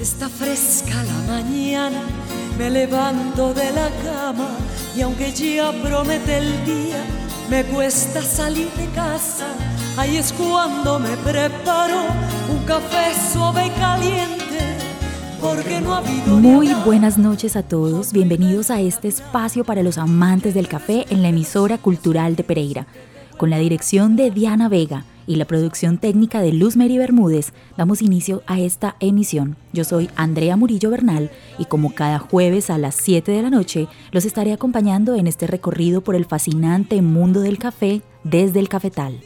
Está fresca la mañana, me levanto de la cama y aunque ya promete el día, me cuesta salir de casa. Ahí es cuando me preparo un café suave y caliente. Porque no ha habido Muy buenas noches a todos, bienvenidos a este espacio para los amantes del café en la emisora cultural de Pereira, con la dirección de Diana Vega y la producción técnica de Luz Mary Bermúdez, damos inicio a esta emisión. Yo soy Andrea Murillo Bernal y como cada jueves a las 7 de la noche, los estaré acompañando en este recorrido por el fascinante mundo del café desde el cafetal.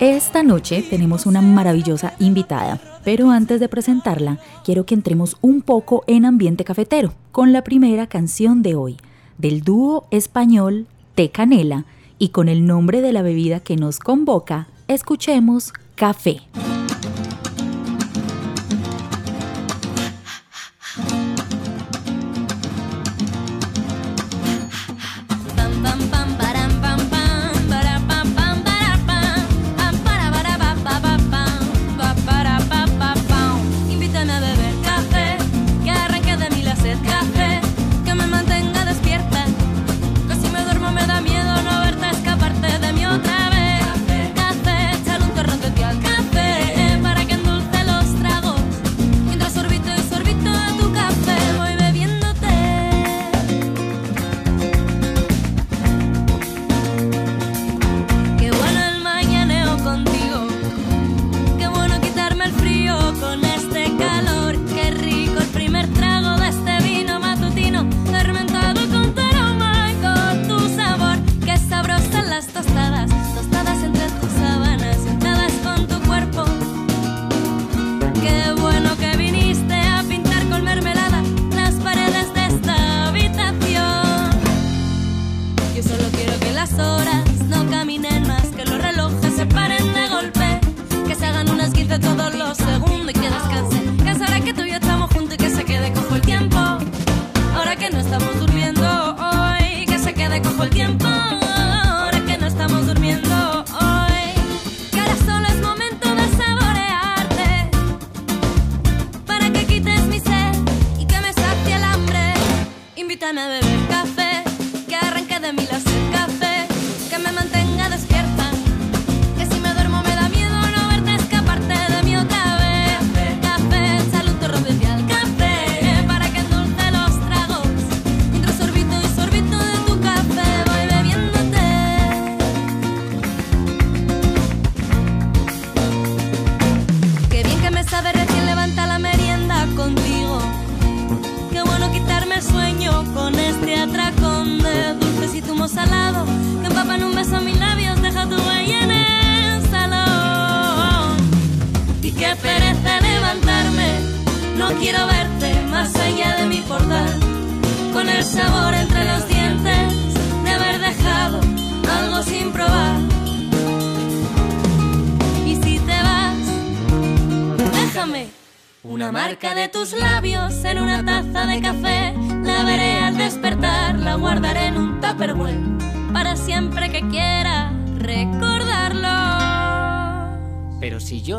Esta noche tenemos una maravillosa invitada, pero antes de presentarla, quiero que entremos un poco en ambiente cafetero con la primera canción de hoy del dúo español Té Canela y con el nombre de la bebida que nos convoca, escuchemos Café.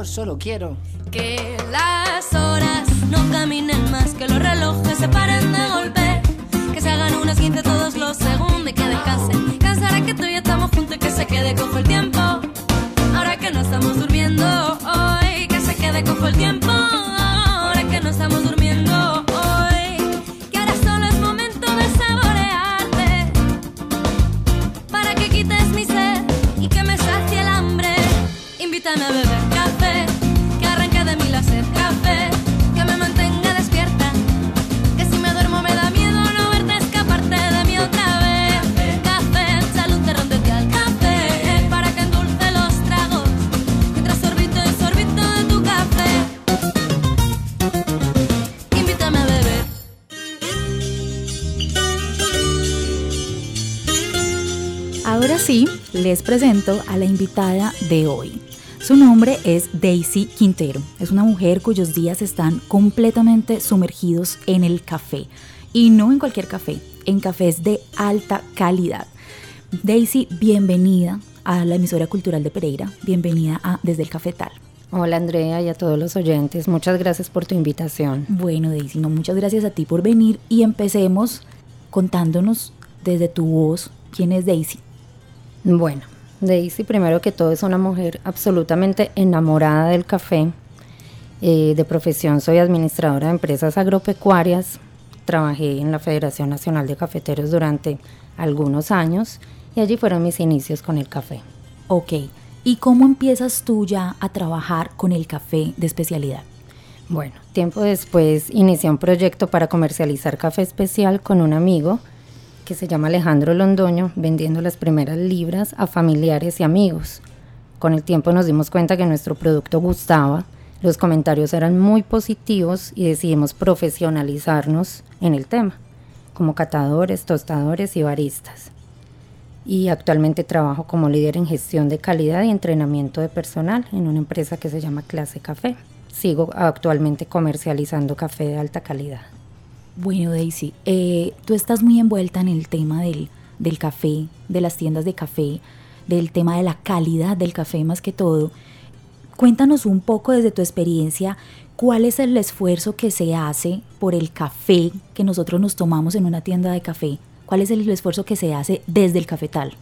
Solo quiero que las horas no caminen más, que los relojes se paren de golpe, que se hagan unas 15 todos los segundos y que descansen. Cansará que tú y yo estamos juntos y que se quede cojo el tiempo. Ahora que no estamos durmiendo hoy, que se quede cojo el tiempo. Ahora que no estamos durmiendo sí, les presento a la invitada de hoy. Su nombre es Daisy Quintero. Es una mujer cuyos días están completamente sumergidos en el café. Y no en cualquier café, en cafés de alta calidad. Daisy, bienvenida a la emisora cultural de Pereira. Bienvenida a Desde el Cafetal. Hola Andrea y a todos los oyentes, muchas gracias por tu invitación. Bueno, Daisy, no, muchas gracias a ti por venir y empecemos contándonos desde tu voz quién es Daisy. Bueno, Daisy primero que todo es una mujer absolutamente enamorada del café. Eh, de profesión soy administradora de empresas agropecuarias, trabajé en la Federación Nacional de Cafeteros durante algunos años y allí fueron mis inicios con el café. Ok, ¿y cómo empiezas tú ya a trabajar con el café de especialidad? Bueno, tiempo después inicié un proyecto para comercializar café especial con un amigo que se llama Alejandro Londoño, vendiendo las primeras libras a familiares y amigos. Con el tiempo nos dimos cuenta que nuestro producto gustaba, los comentarios eran muy positivos y decidimos profesionalizarnos en el tema, como catadores, tostadores y baristas y actualmente trabajo como líder en gestión de calidad y entrenamiento de personal en una empresa que se llama Clase Café. Sigo actualmente comercializando café de alta calidad. Bueno, Daisy, eh, tú estás muy envuelta en el tema del, del café, de las tiendas de café, del tema de la calidad del café más que todo. Cuéntanos un poco desde tu experiencia cuál es el esfuerzo que se hace por el café que nosotros nos tomamos en una tienda de café ¿Cuál es el esfuerzo que se hace desde el cafetal?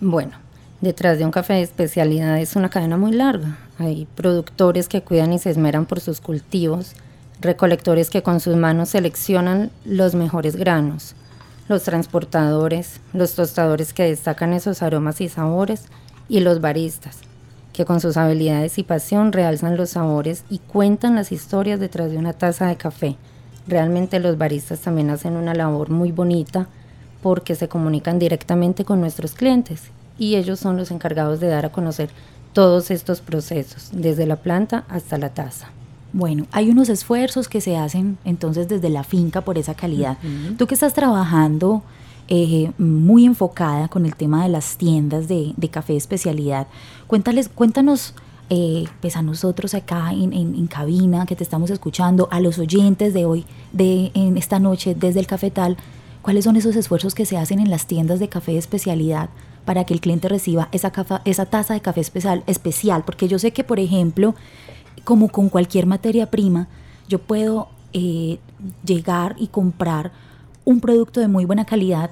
Bueno, detrás de un café de especialidad es una cadena muy larga. Hay productores que cuidan y se esmeran por sus cultivos, recolectores que con sus manos seleccionan los mejores granos, los transportadores, los tostadores que destacan esos aromas y sabores y los baristas, que con sus habilidades y pasión realzan los sabores y cuentan las historias detrás de una taza de café. Realmente los baristas también hacen una labor muy bonita porque se comunican directamente con nuestros clientes y ellos son los encargados de dar a conocer todos estos procesos, desde la planta hasta la taza. Bueno, hay unos esfuerzos que se hacen entonces desde la finca por esa calidad. Tú que estás trabajando eh, muy enfocada con el tema de las tiendas de, café de especialidad, cuéntales, cuéntanos eh, pues a nosotros acá en, en, cabina que te estamos escuchando, a los oyentes de hoy, de en esta noche desde el cafetal, ¿Cuáles son esos esfuerzos que se hacen en las tiendas de café de especialidad para que el cliente reciba esa, esa taza de café especial, especial? Porque yo sé que, por ejemplo, como con cualquier materia prima, yo puedo eh, llegar y comprar un producto de muy buena calidad,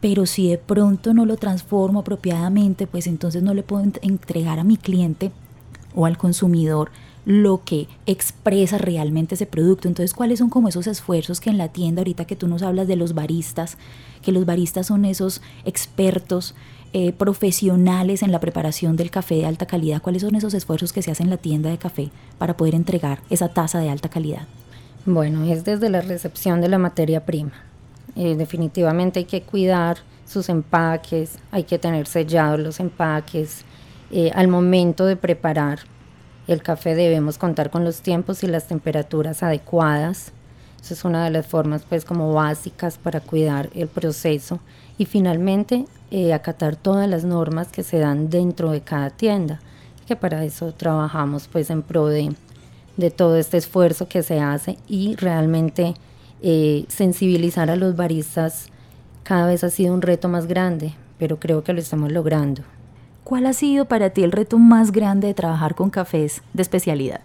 pero si de pronto no lo transformo apropiadamente, pues entonces no le puedo entregar a mi cliente o al consumidor lo que expresa realmente ese producto. Entonces, ¿cuáles son como esos esfuerzos que en la tienda, ahorita que tú nos hablas de los baristas, que los baristas son esos expertos eh, profesionales en la preparación del café de alta calidad, cuáles son esos esfuerzos que se hacen en la tienda de café para poder entregar esa taza de alta calidad? Bueno, es desde la recepción de la materia prima. Eh, definitivamente hay que cuidar sus empaques, hay que tener sellados los empaques. Eh, al momento de preparar el café debemos contar con los tiempos y las temperaturas adecuadas. Es una de las formas pues como básicas para cuidar el proceso. Y finalmente eh, acatar todas las normas que se dan dentro de cada tienda, que para eso trabajamos pues en pro de, todo este esfuerzo que se hace y realmente eh, sensibilizar a los baristas cada vez ha sido un reto más grande, pero creo que lo estamos logrando. ¿Cuál ha sido para ti el reto más grande de trabajar con cafés de especialidad?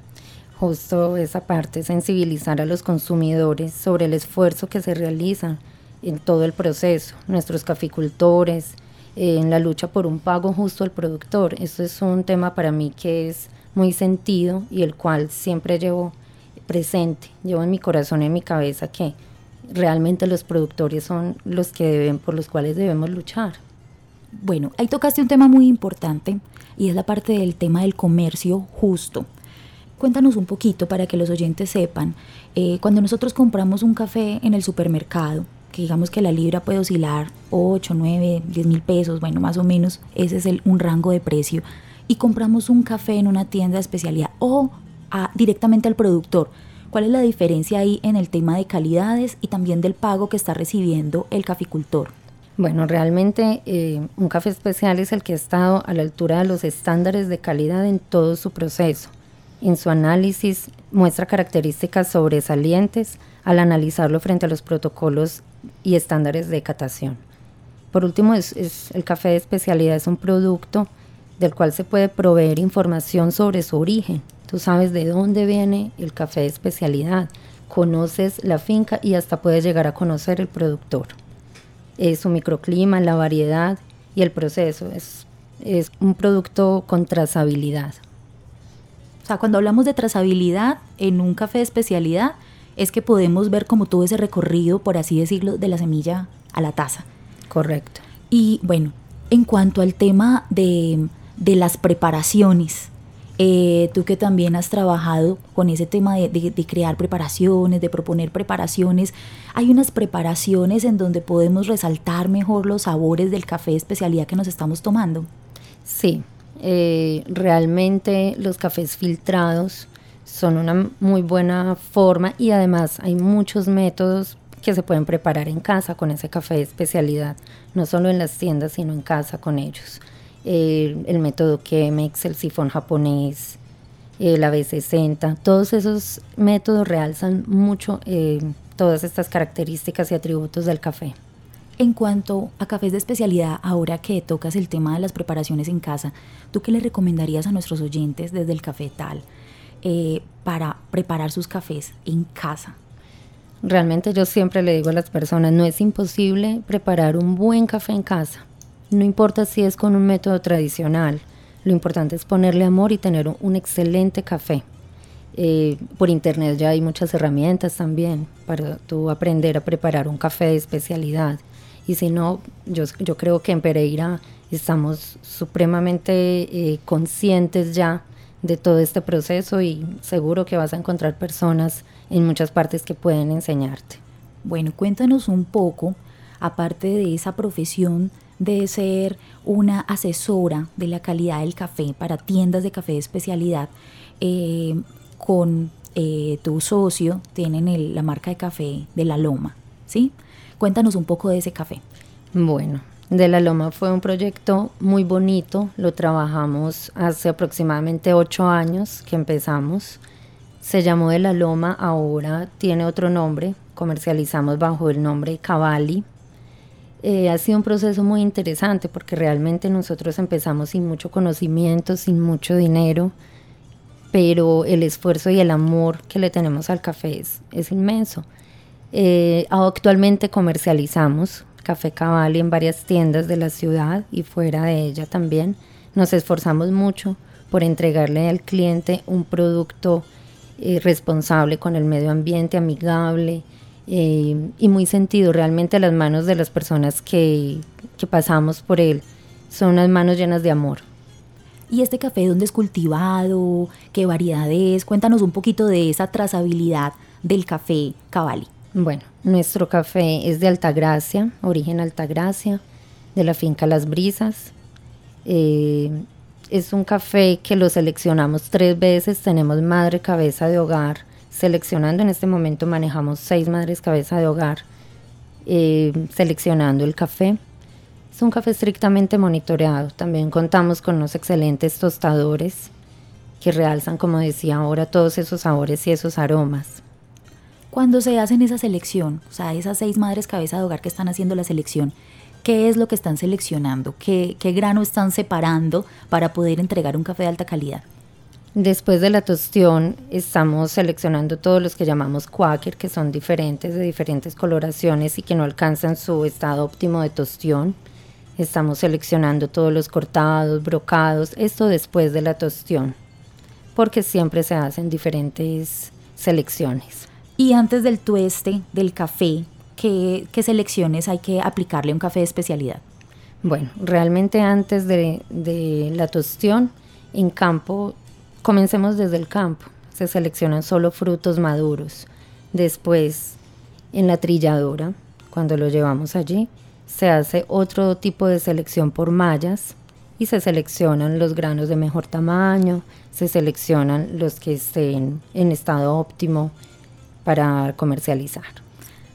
Justo esa parte, sensibilizar a los consumidores sobre el esfuerzo que se realiza en todo el proceso, nuestros caficultores, eh, en la lucha por un pago justo al productor. Eso es un tema para mí que es muy sentido y el cual siempre llevo presente, llevo en mi corazón y en mi cabeza que realmente los productores son los que deben, por los cuales debemos luchar. Bueno, ahí tocaste un tema muy importante y es la parte del tema del comercio justo. Cuéntanos un poquito para que los oyentes sepan, eh, cuando nosotros compramos un café en el supermercado, que digamos que la libra puede oscilar 8, 9, 10 mil pesos, bueno, más o menos, ese es el, un rango de precio, y compramos un café en una tienda de especialidad o directamente al productor, ¿cuál es la diferencia ahí en el tema de calidades y también del pago que está recibiendo el caficultor? Bueno, realmente eh, un café especial es el que ha estado a la altura de los estándares de calidad en todo su proceso. En su análisis muestra características sobresalientes al analizarlo frente a los protocolos y estándares de catación. Por último, el café de especialidad es un producto del cual se puede proveer información sobre su origen. Tú sabes de dónde viene el café de especialidad, conoces la finca y hasta puedes llegar a conocer el productor. Es su microclima, la variedad y el proceso. Es, es un producto con trazabilidad. O sea, cuando hablamos de trazabilidad en un café de especialidad, es que podemos ver como todo ese recorrido, por así decirlo, de la semilla a la taza. Correcto. Y bueno, en cuanto al tema de, de las preparaciones, eh, tú que también has trabajado con ese tema de, de, crear preparaciones, de proponer preparaciones, hay unas preparaciones en donde podemos resaltar mejor los sabores del café de especialidad que nos estamos tomando. Sí, eh, realmente los cafés filtrados son una muy buena forma y además hay muchos métodos que se pueden preparar en casa con ese café de especialidad, no solo en las tiendas, sino en casa con ellos. el método Chemex, el sifón japonés, la B60, todos esos métodos realzan mucho eh, todas estas características y atributos del café. En cuanto a cafés de especialidad, ahora que tocas el tema de las preparaciones en casa, ¿tú qué le recomendarías a nuestros oyentes desde el café tal eh, para preparar sus cafés en casa? Realmente yo siempre le digo a las personas, no es imposible preparar un buen café en casa. No importa si es con un método tradicional, lo importante es ponerle amor y tener un excelente café. Eh, por internet ya hay muchas herramientas también para tú aprender a preparar un café de especialidad. Y si no, yo, yo creo que en Pereira estamos supremamente eh, conscientes ya de todo este proceso y seguro que vas a encontrar personas en muchas partes que pueden enseñarte. Bueno, cuéntanos un poco, aparte de esa profesión de ser una asesora de la calidad del café para tiendas de café de especialidad, eh, con eh, tu socio tienen la marca de café de La Loma, ¿sí? Cuéntanos un poco de ese café. Bueno, de la Loma fue un proyecto muy bonito, lo trabajamos hace aproximadamente ocho años que empezamos. Se llamó de la Loma, ahora tiene otro nombre, comercializamos bajo el nombre Cavalli. Eh, ha sido un proceso muy interesante porque realmente nosotros empezamos sin mucho conocimiento, sin mucho dinero, pero el esfuerzo y el amor que le tenemos al café es inmenso. Eh, actualmente comercializamos Café Cavalli en varias tiendas de la ciudad y fuera de ella también. Nos esforzamos mucho por entregarle al cliente un producto eh, responsable con el medio ambiente, amigable eh, y muy sentido realmente a las manos de las personas que, que pasamos por él. Son unas manos llenas de amor. ¿Y este café dónde es cultivado? ¿Qué variedad es? Cuéntanos un poquito de esa trazabilidad del café Cavalli. Bueno, nuestro café es de Altagracia, origen Altagracia, de la finca Las Brisas. Eh, es un café que lo seleccionamos tres veces, tenemos madre cabeza de hogar, seleccionando en este momento manejamos seis madres cabeza de hogar, eh, seleccionando el café. Es un café estrictamente monitoreado, también contamos con unos excelentes tostadores que realzan, como decía ahora, todos esos sabores y esos aromas. Cuando se hacen esa selección, o sea, esas seis madres cabeza de hogar que están haciendo la selección, ¿qué es lo que están seleccionando? ¿Qué, grano están separando para poder entregar un café de alta calidad? Después de la tostión estamos seleccionando todos los que llamamos quaker, que son diferentes, de diferentes coloraciones y que no alcanzan su estado óptimo de tostión. Estamos seleccionando todos los cortados, brocados, esto después de la tostión, porque siempre se hacen diferentes selecciones. Y antes del tueste, del café, ¿qué, selecciones hay que aplicarle a un café de especialidad? Bueno, realmente antes de, de la tostión, en campo, comencemos desde el campo. Se seleccionan solo frutos maduros. Después, en la trilladora, cuando lo llevamos allí, se hace otro tipo de selección por mallas y se seleccionan los granos de mejor tamaño, se seleccionan los que estén en estado óptimo para comercializar.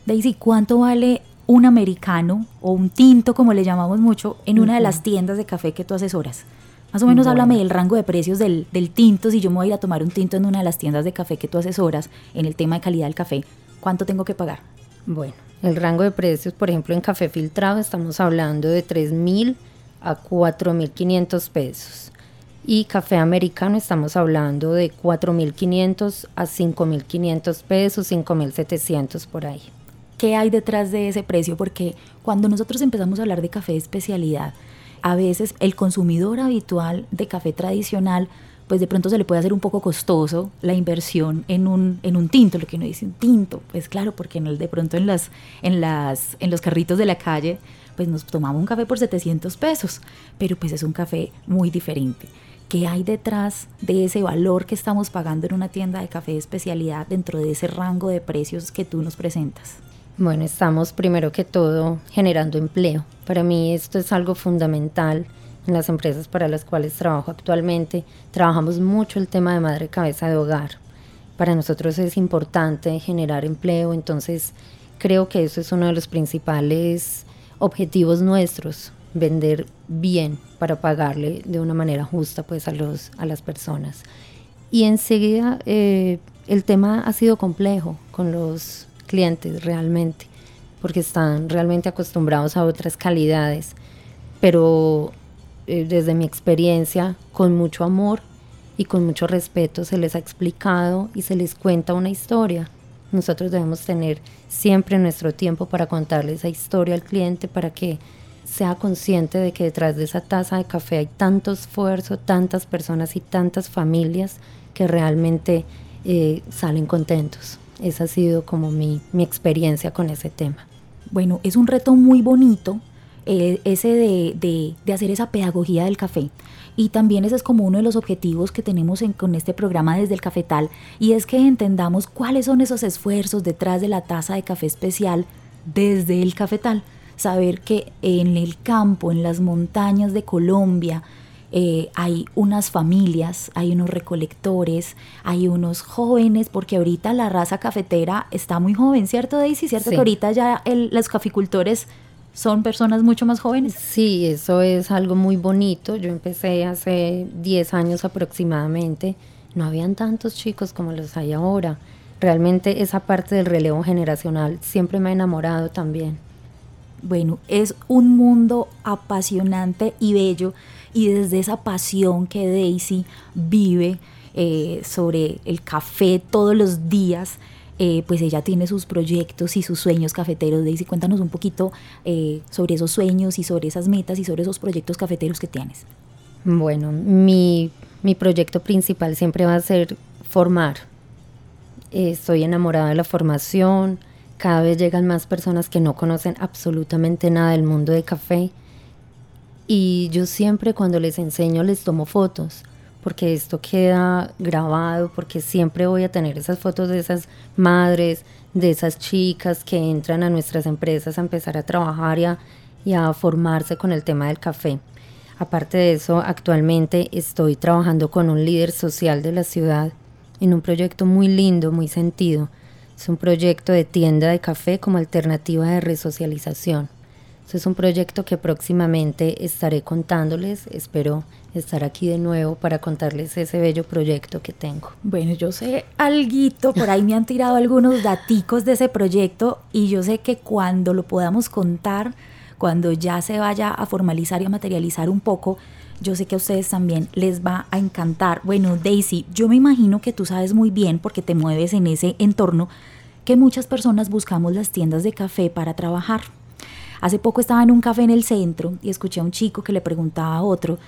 Daisy, ¿cuánto vale un americano o un tinto, como le llamamos mucho, en una de las tiendas de café que tú asesoras? Más o menos háblame del rango de precios del, del, tinto, si yo me voy a ir a tomar un tinto en una de las tiendas de café que tú asesoras en el tema de calidad del café, ¿cuánto tengo que pagar? Bueno, el rango de precios, por ejemplo, en café filtrado estamos hablando de 3.000 a 4.500 pesos. Y café americano estamos hablando de 4.500 a 5.500 pesos, 5.700 por ahí. ¿Qué hay detrás de ese precio? Porque cuando nosotros empezamos a hablar de café de especialidad, a veces el consumidor habitual de café tradicional pues de pronto se le puede hacer un poco costoso la inversión en un, en un tinto, lo que uno dice un tinto, pues claro, porque en el, de pronto en, las, en, las, en los carritos de la calle, pues nos tomamos un café por 700 pesos, pero pues es un café muy diferente. ¿Qué hay detrás de ese valor que estamos pagando en una tienda de café de especialidad dentro de ese rango de precios que tú nos presentas? Bueno, estamos primero que todo generando empleo. Para mí esto es algo fundamental en las empresas para las cuales trabajo actualmente, trabajamos mucho el tema de madre cabeza de hogar. Para nosotros es importante generar empleo, entonces creo que eso es uno de los principales objetivos nuestros, vender bien para pagarle de una manera justa pues a, los, a las personas. Y enseguida eh, el tema ha sido complejo con los clientes realmente, porque están realmente acostumbrados a otras calidades, pero eh, desde mi experiencia, con mucho amor y con mucho respeto se les ha explicado y se les cuenta una historia. Nosotros debemos tener siempre nuestro tiempo para contarle esa historia al cliente para que sea consciente de que detrás de esa taza de café hay tanto esfuerzo, tantas personas y tantas familias que realmente eh, salen contentos. Esa ha sido como mi, mi experiencia con ese tema. Bueno, es un reto muy bonito eh, ese de, hacer esa pedagogía del café. Y también ese es como uno de los objetivos que tenemos con este programa desde el cafetal, y es que entendamos cuáles son esos esfuerzos detrás de la taza de café especial desde el cafetal. Saber que en el campo, en las montañas de Colombia, eh, hay unas familias, hay unos recolectores, hay unos jóvenes, porque ahorita la raza cafetera está muy joven, ¿cierto Daisy? ¿Cierto que ahorita ya los caficultores son personas mucho más jóvenes. Sí, eso es algo muy bonito. Yo empecé hace 10 años aproximadamente. No habían tantos chicos como los hay ahora. Realmente esa parte del relevo generacional siempre me ha enamorado también. Bueno, es un mundo apasionante y bello y desde esa pasión que Daisy vive eh, sobre el café todos los días, eh, pues ella tiene sus proyectos y sus sueños cafeteros. Daisy, cuéntanos un poquito eh, sobre esos sueños y sobre esas metas y sobre esos proyectos cafeteros que tienes. Bueno, mi, proyecto principal siempre va a ser formar. estoy enamorada de la formación. Cada vez llegan más personas que no conocen absolutamente nada del mundo de café. Y yo siempre cuando les enseño les tomo fotos porque esto queda grabado, porque siempre voy a tener esas fotos de esas madres, de esas chicas que entran a nuestras empresas a empezar a trabajar y a, y a formarse con el tema del café. Aparte de eso, actualmente estoy trabajando con un líder social de la ciudad en un proyecto muy lindo, muy sentido. Es un proyecto de tienda de café como alternativa de resocialización. es un proyecto que próximamente estaré contándoles, espero estar aquí de nuevo para contarles ese bello proyecto que tengo. Bueno, yo sé alguito, por ahí me han tirado algunos daticos de ese proyecto y yo sé que cuando lo podamos contar, cuando ya se vaya a formalizar y a materializar un poco, yo sé que a ustedes también les va a encantar. Bueno, Daisy, yo me imagino que tú sabes muy bien, porque te mueves en ese entorno, que muchas personas buscamos las tiendas de café para trabajar. Hace poco estaba en un café en el centro y escuché a un chico que le preguntaba a otro,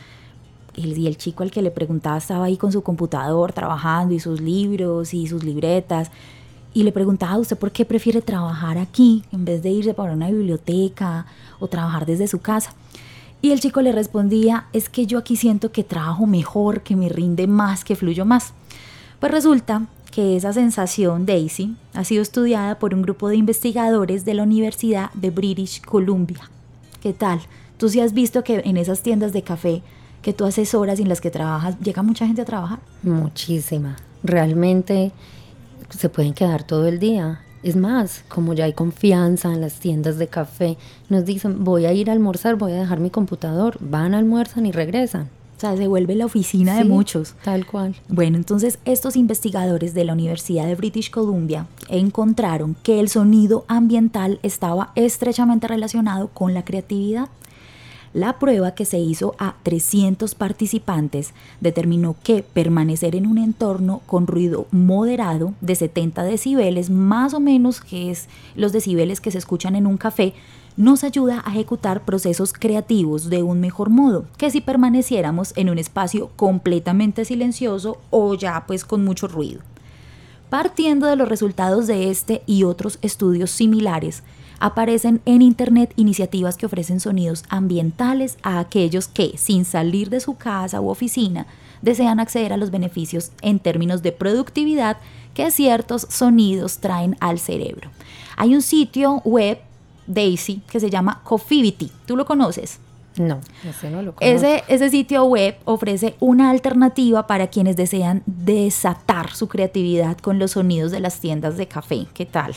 y el chico al que le preguntaba estaba ahí con su computador trabajando y sus libros y sus libretas. Y le preguntaba a usted por qué prefiere trabajar aquí en vez de irse para una biblioteca o trabajar desde su casa. Y el chico le respondía, es que yo aquí siento que trabajo mejor, que me rinde más, que fluyo más. Pues resulta que esa sensación, Daisy, ha sido estudiada por un grupo de investigadores de la Universidad de British Columbia. ¿Qué tal? Tú sí has visto que en esas tiendas de café que tú haces horas en las que trabajas, ¿llega mucha gente a trabajar? Muchísima. Realmente se pueden quedar todo el día. Es más, como ya hay confianza en las tiendas de café, nos dicen, voy a ir a almorzar, voy a dejar mi computador, van, almuerzan y regresan. O sea, se vuelve la oficina de muchos. Tal cual. Bueno, entonces estos investigadores de la Universidad de British Columbia encontraron que el sonido ambiental estaba estrechamente relacionado con la creatividad La prueba que se hizo a 300 participantes determinó que permanecer en un entorno con ruido moderado de 70 decibeles, más o menos que es los decibeles que se escuchan en un café, nos ayuda a ejecutar procesos creativos de un mejor modo que si permaneciéramos en un espacio completamente silencioso o ya pues con mucho ruido. Partiendo de los resultados de este y otros estudios similares, aparecen en Internet iniciativas que ofrecen sonidos ambientales a aquellos que, sin salir de su casa u oficina, desean acceder a los beneficios en términos de productividad que ciertos sonidos traen al cerebro. Hay un sitio web, Daisy, que se llama Coffivity. ¿Tú lo conoces? No, ese no lo conozco. Ese, ese sitio web ofrece una alternativa para quienes desean desatar su creatividad con los sonidos de las tiendas de café. ¿Qué tal?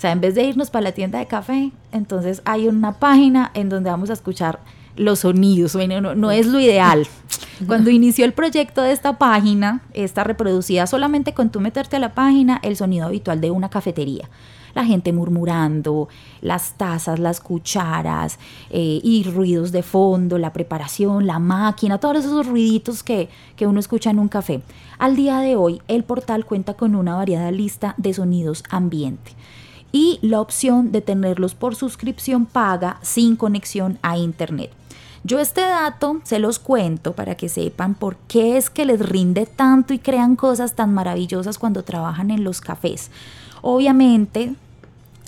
O sea, en vez de irnos para la tienda de café, entonces hay una página en donde vamos a escuchar los sonidos. Bueno, no, es lo ideal. Cuando inició el proyecto de esta página, está reproducida solamente con tú meterte a la página el sonido habitual de una cafetería la gente murmurando, las tazas, las cucharas eh, y ruidos de fondo, la preparación, la máquina, todos esos ruiditos que, que uno escucha en un café. Al día de hoy, el portal cuenta con una variada lista de sonidos ambiente y la opción de tenerlos por suscripción paga sin conexión a Internet. Yo este dato se los cuento para que sepan por qué es que les rinde tanto y crean cosas tan maravillosas cuando trabajan en los cafés. Obviamente,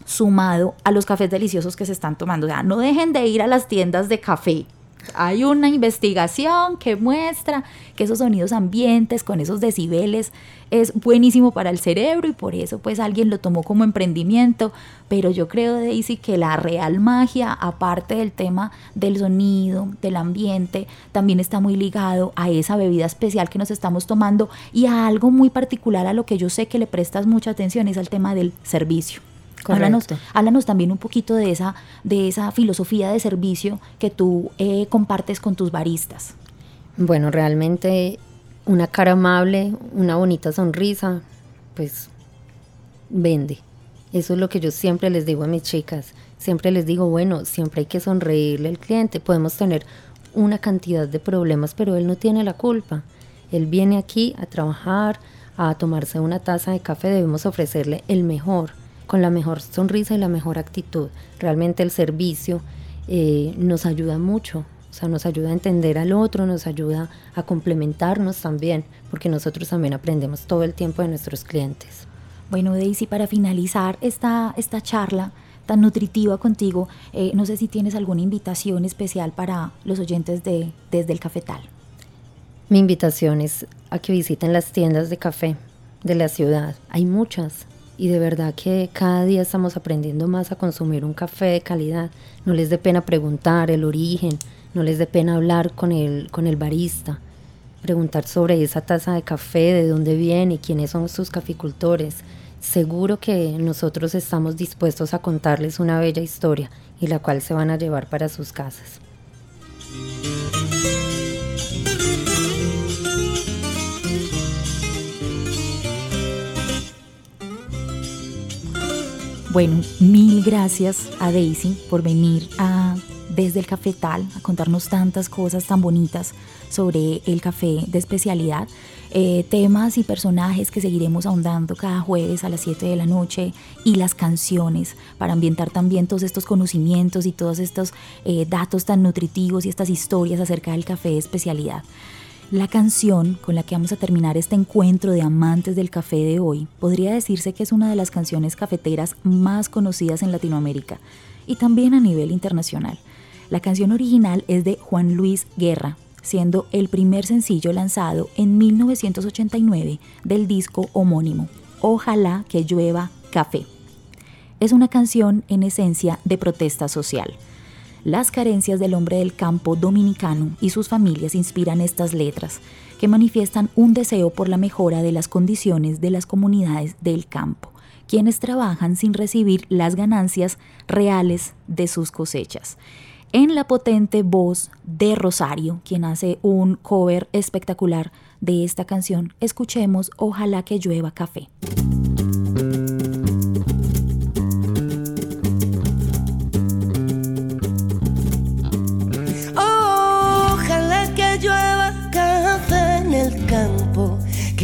sumado a los cafés deliciosos que se están tomando. O sea, no dejen de ir a las tiendas de café hay una investigación que muestra que esos sonidos ambientes con esos decibeles es buenísimo para el cerebro y por eso pues alguien lo tomó como emprendimiento, pero yo creo Daisy que la real magia, aparte del tema del sonido, del ambiente, también está muy ligado a esa bebida especial que nos estamos tomando y a algo muy particular a lo que yo sé que le prestas mucha atención, es al tema del servicio. Háblanos, también un poquito de esa, de esa filosofía de servicio que tú eh, compartes con tus baristas. Bueno, realmente una cara amable, una bonita sonrisa, pues vende. Eso es lo que yo siempre les digo a mis chicas. Siempre les digo, bueno, siempre hay que sonreírle al cliente. Podemos tener una cantidad de problemas, pero él no tiene la culpa. Él viene aquí a trabajar, a tomarse una taza de café, debemos ofrecerle el mejor con la mejor sonrisa y la mejor actitud. Realmente el servicio eh, nos ayuda mucho, o sea, nos ayuda a entender al otro, nos ayuda a complementarnos también, porque nosotros también aprendemos todo el tiempo de nuestros clientes. Bueno, Daisy, para finalizar esta, esta charla tan nutritiva contigo, eh, no sé si tienes alguna invitación especial para los oyentes de Desde el Cafetal. Mi invitación es a que visiten las tiendas de café de la ciudad. Hay muchas, y de verdad que cada día estamos aprendiendo más a consumir un café de calidad. No les dé pena preguntar el origen, no les dé pena hablar con el, con el barista, preguntar sobre esa taza de café, de dónde viene quiénes son sus caficultores. Seguro que nosotros estamos dispuestos a contarles una bella historia y la cual se van a llevar para sus casas. Bueno, mil gracias a Daisy por venir desde el cafetal a contarnos tantas cosas tan bonitas sobre el café de especialidad, eh, temas y personajes que seguiremos ahondando cada jueves a las 7 de la noche y las canciones para ambientar también todos estos conocimientos y todos estos eh, datos tan nutritivos y estas historias acerca del café de especialidad. La canción con la que vamos a terminar este encuentro de amantes del café de hoy podría decirse que es una de las canciones cafeteras más conocidas en Latinoamérica y también a nivel internacional. La canción original es de Juan Luis Guerra, siendo el primer sencillo lanzado en 1989 del disco homónimo, Ojalá que llueva café. Es una canción en esencia de protesta social las carencias del hombre del campo dominicano y sus familias inspiran estas letras, que manifiestan un deseo por la mejora de las condiciones de las comunidades del campo, quienes trabajan sin recibir las ganancias reales de sus cosechas. En la potente voz de Rosario, quien hace un cover espectacular de esta canción, escuchemos Ojalá que llueva café.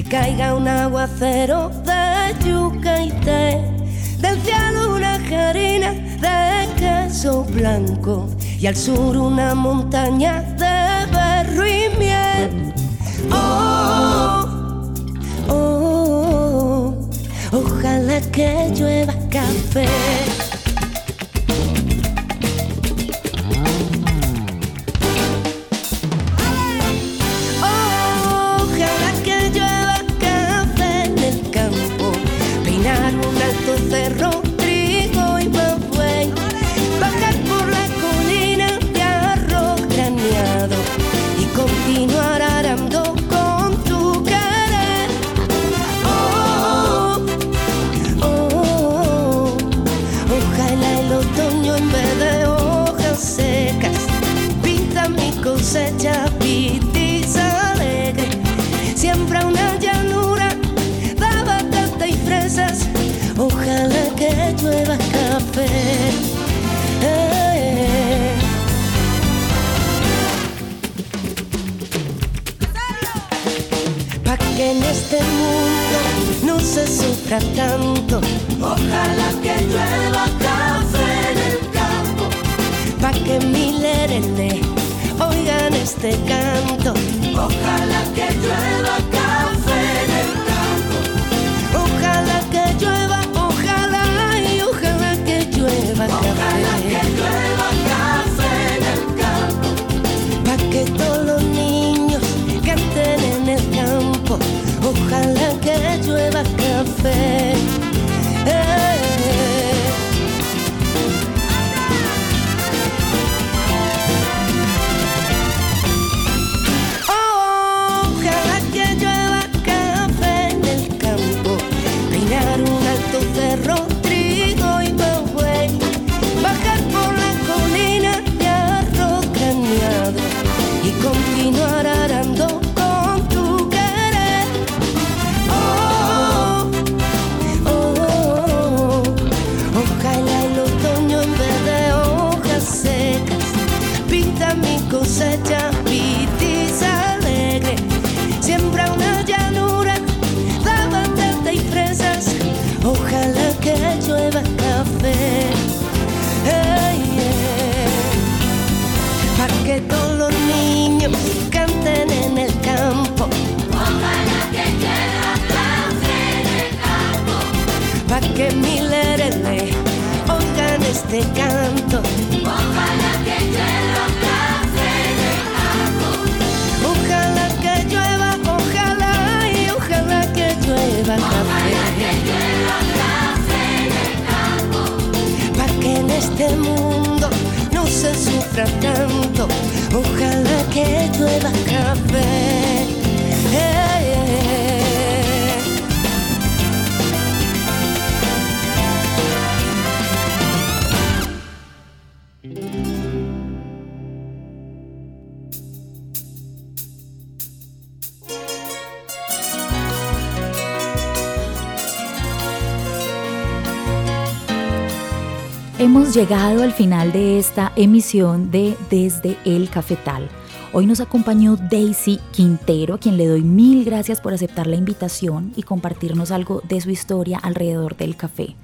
Caiga un aguacero de yuca y té, del cielo una harina de queso blanco y al sur una montaña de berro y miel. Oh, oh, ojalá que llueva café. Tanto. Ojalá que llueva café en el campo. Pa' que de oigan este canto. Ojalá que llueva café llegado al final de esta emisión de Desde el Cafetal. Hoy nos acompañó Daisy Quintero, a quien le doy mil gracias por aceptar la invitación y compartirnos algo de su historia alrededor del café.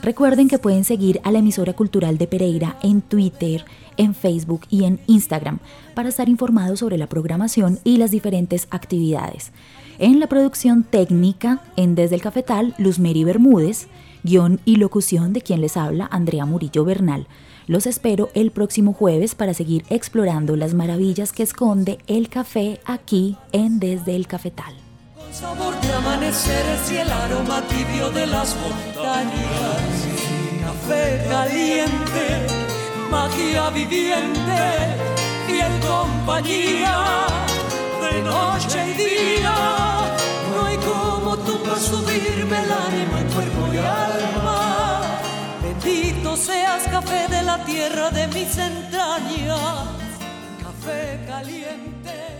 Recuerden que pueden seguir a la emisora cultural de Pereira en Twitter, en Facebook y en Instagram para estar informados sobre la programación y las diferentes actividades. En la producción técnica, en Desde el Cafetal, Luz Mary Bermúdez, guion y locución de quien les habla, Andrea Murillo Bernal. Los espero el próximo jueves para seguir explorando las maravillas que esconde el café aquí en Desde el Cafetal. Con sabor de amaneceres y el aroma tibio de las montañas, café caliente, magia viviente, fiel compañía de noche y día subirme el ánima en cuerpo y alma. Bendito seas café de la tierra de mis entrañas, café caliente